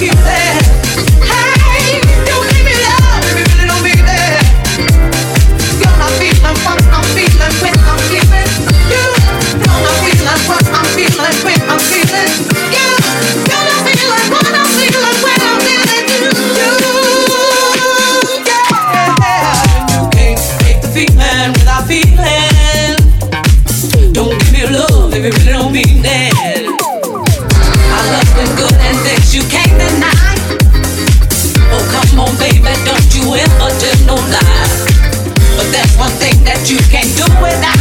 keep that without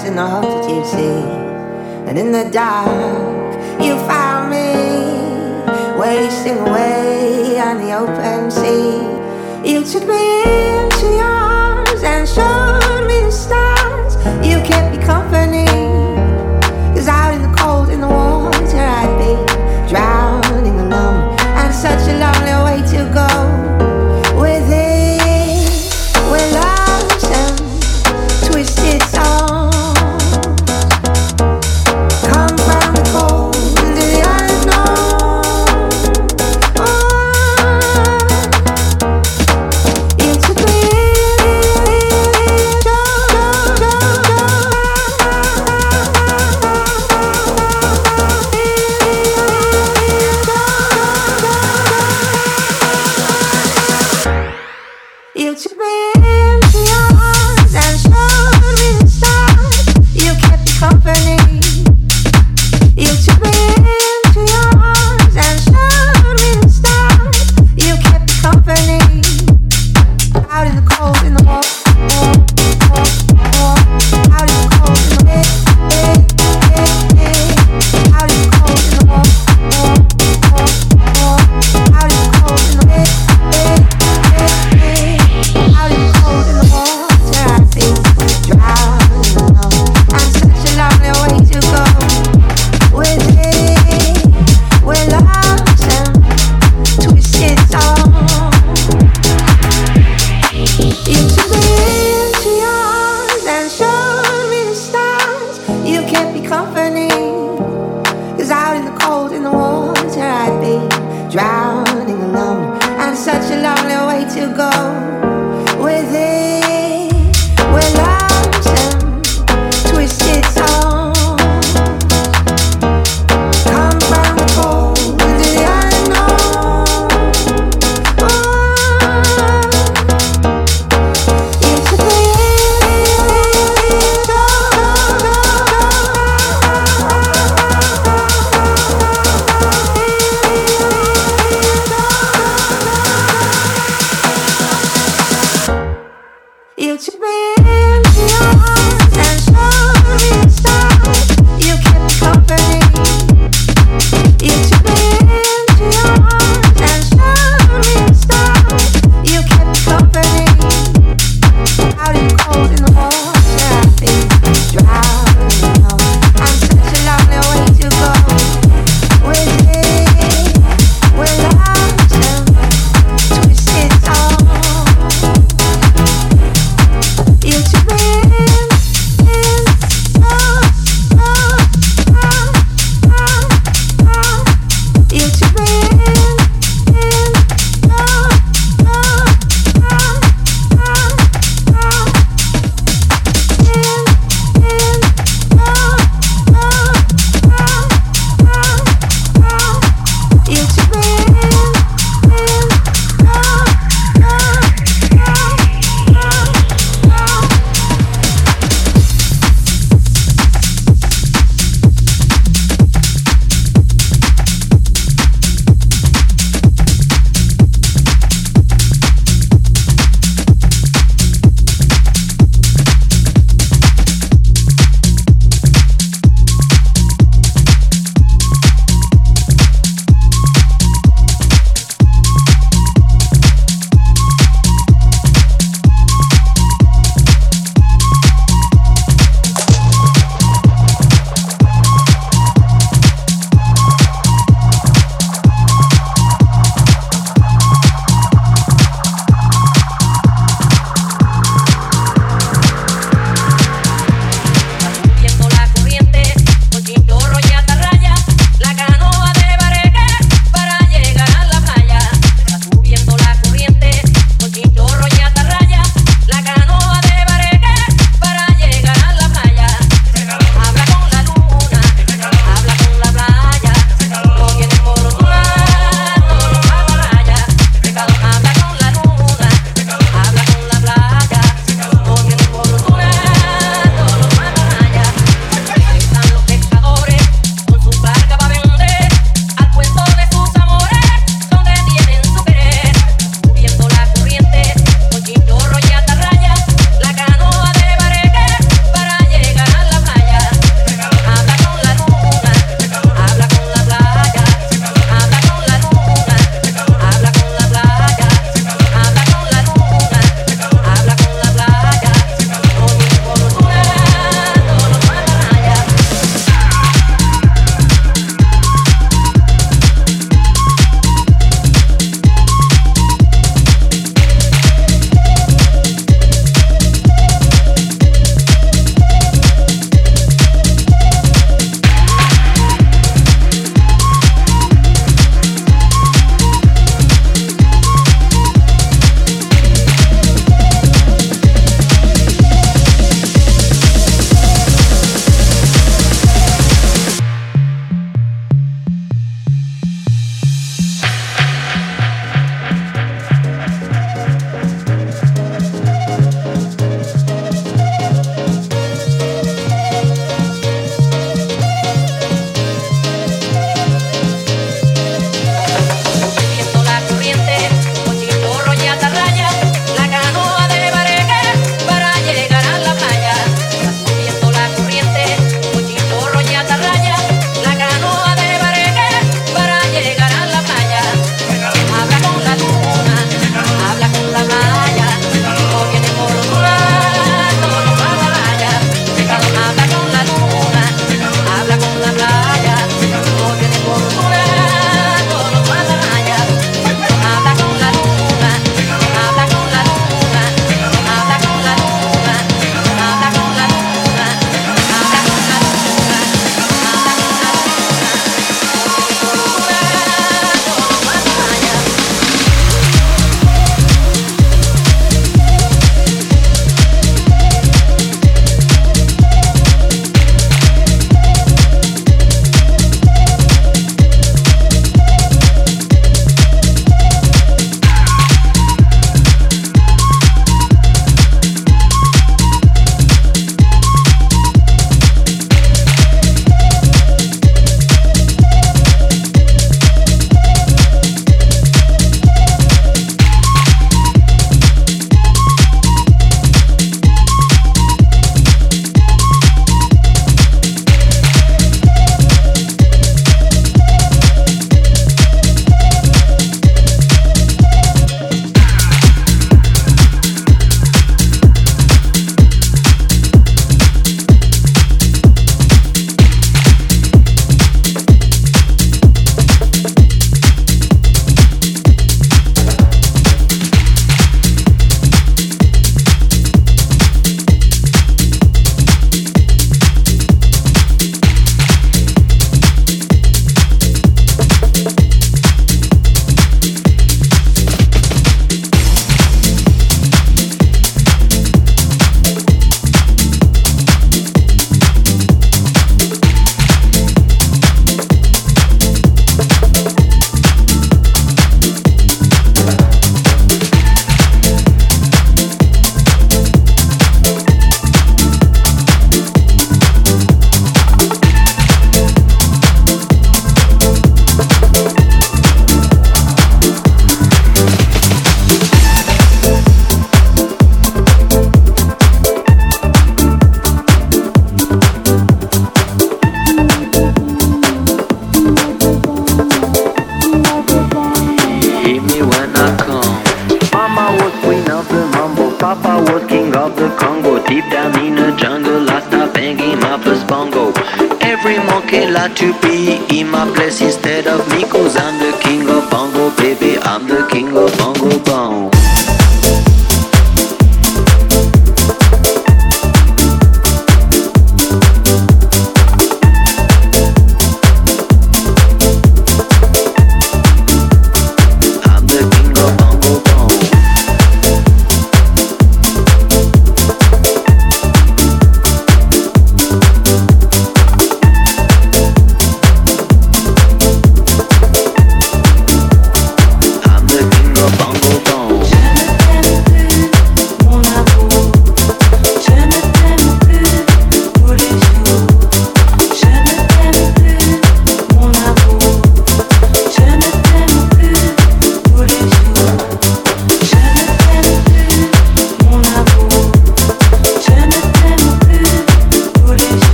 times enough that you see. And in the dark, you found me, wasting away on the open sea. You took me into your arms and showed.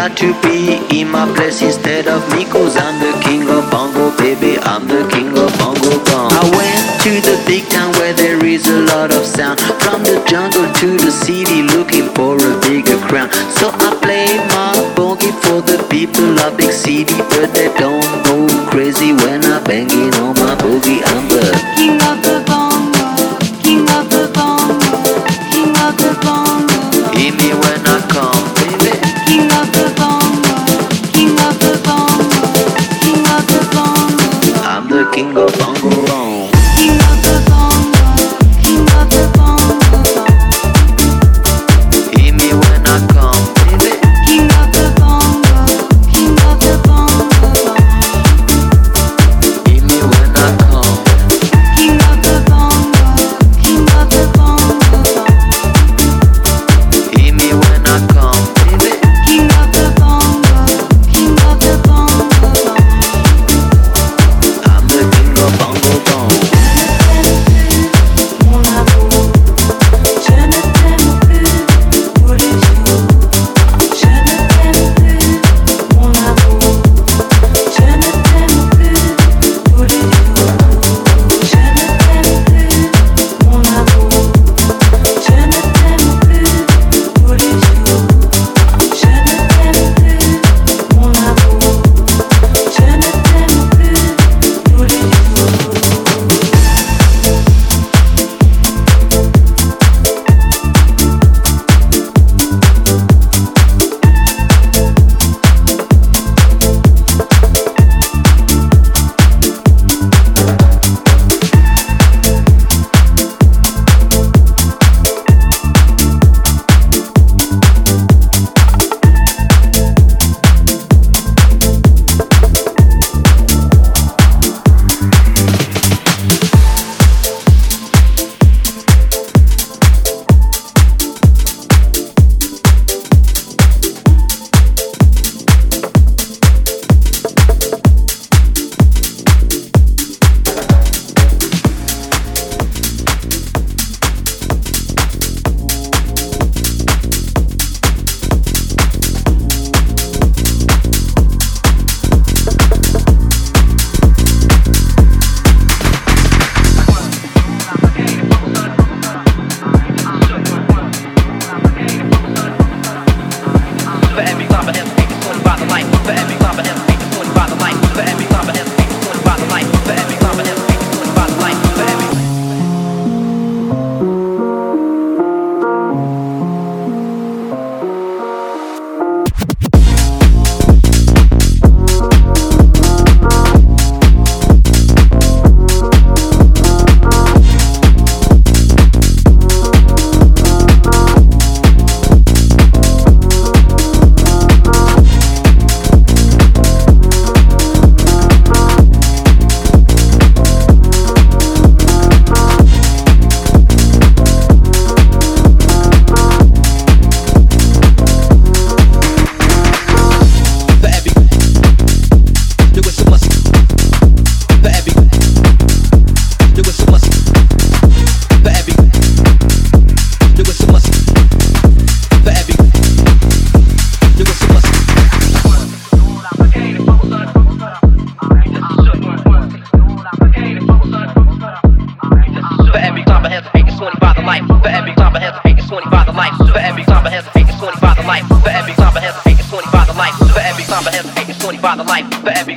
got to be in my place instead of me Cause I'm the king of bongo, baby, I'm the king of bongo bong I went to the big town where there is a lot of sound. From the jungle to the city looking for a bigger crown. So I play my bongo for the people of big city but they don't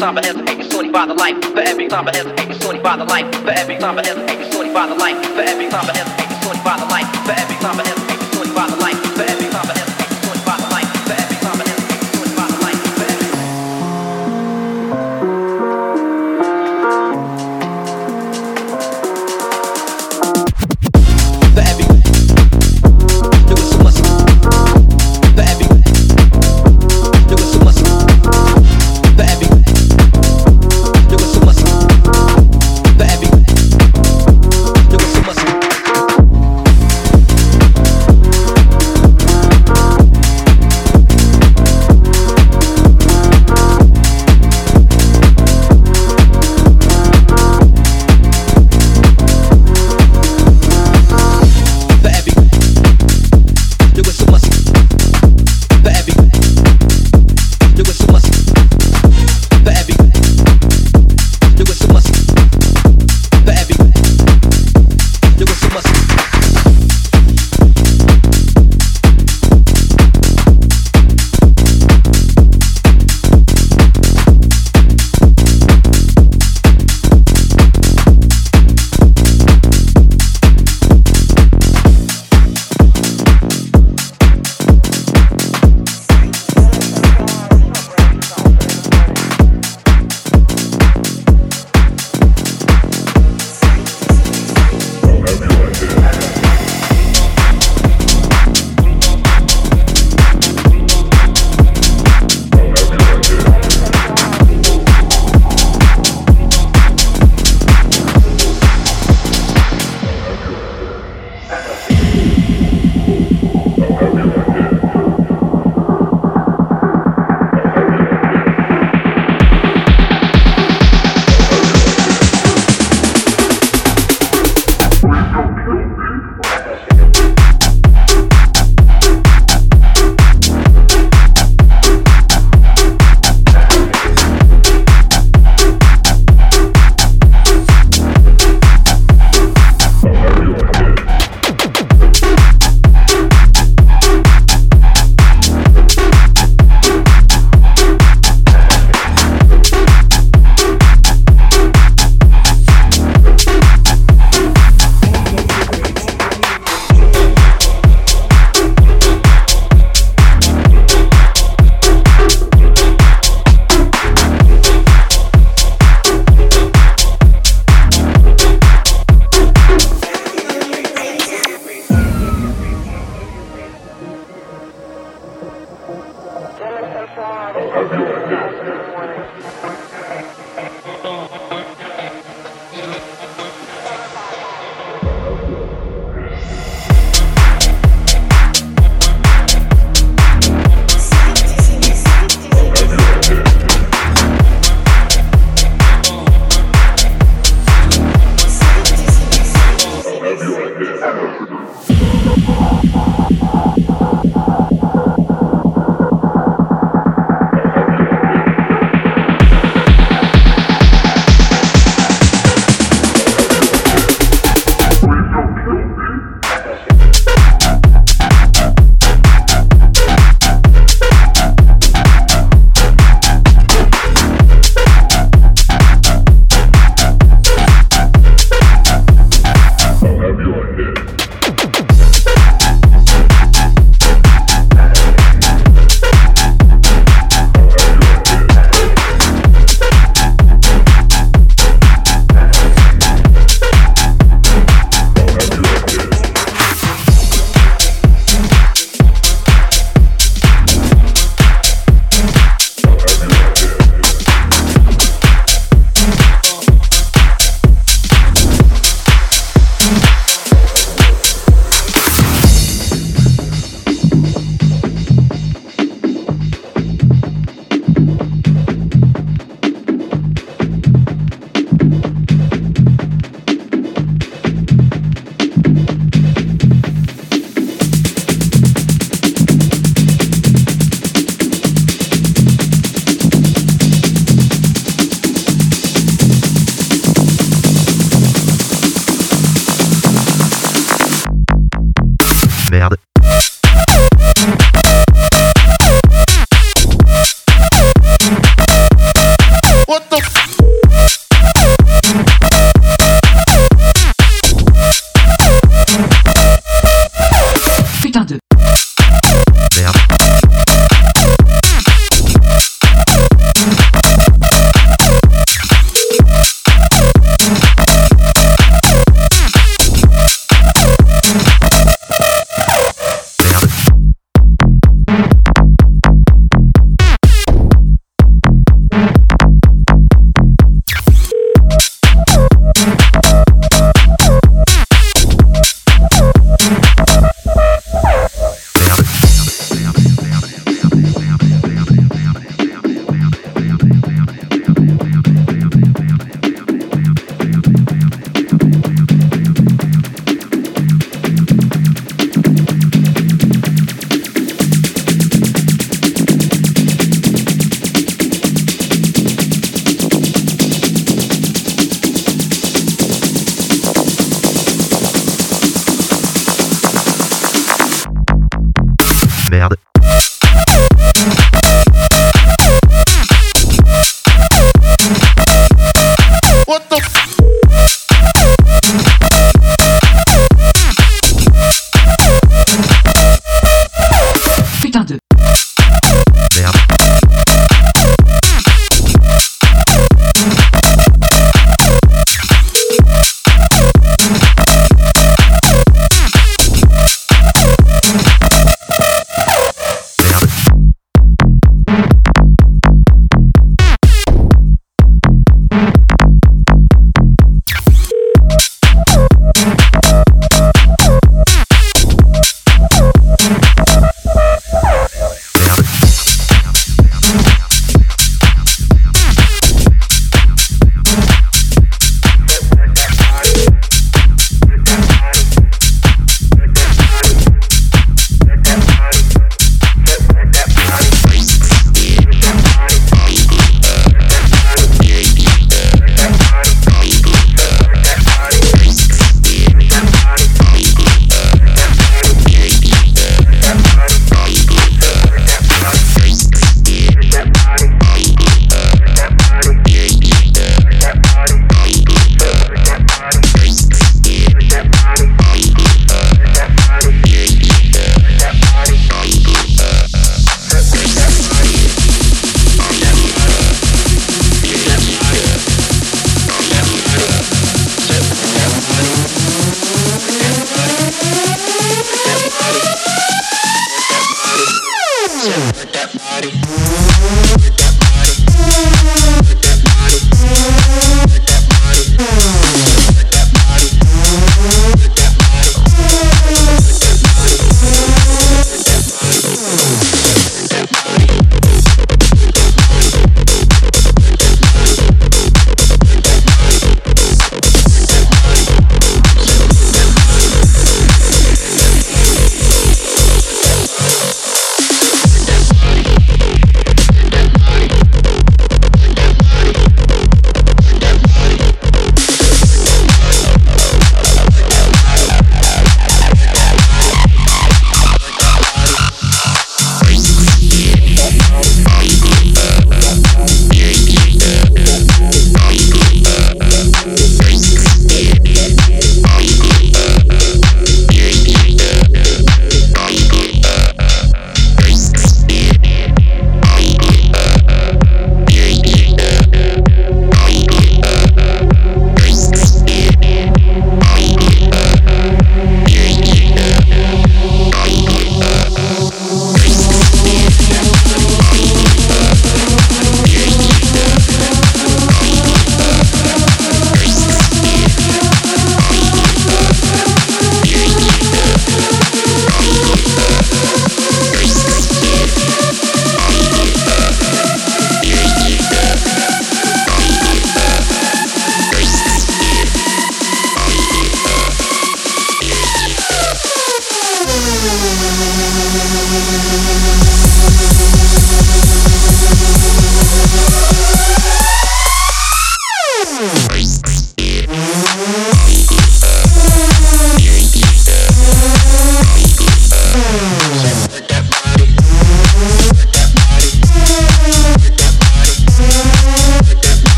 time I hesitate, sorting by the life. For every time I hesitate, sorting by the life. For every time I hesitate, sorting by the life. For every time I hesitate, sorting by the life. For every time I hesitate.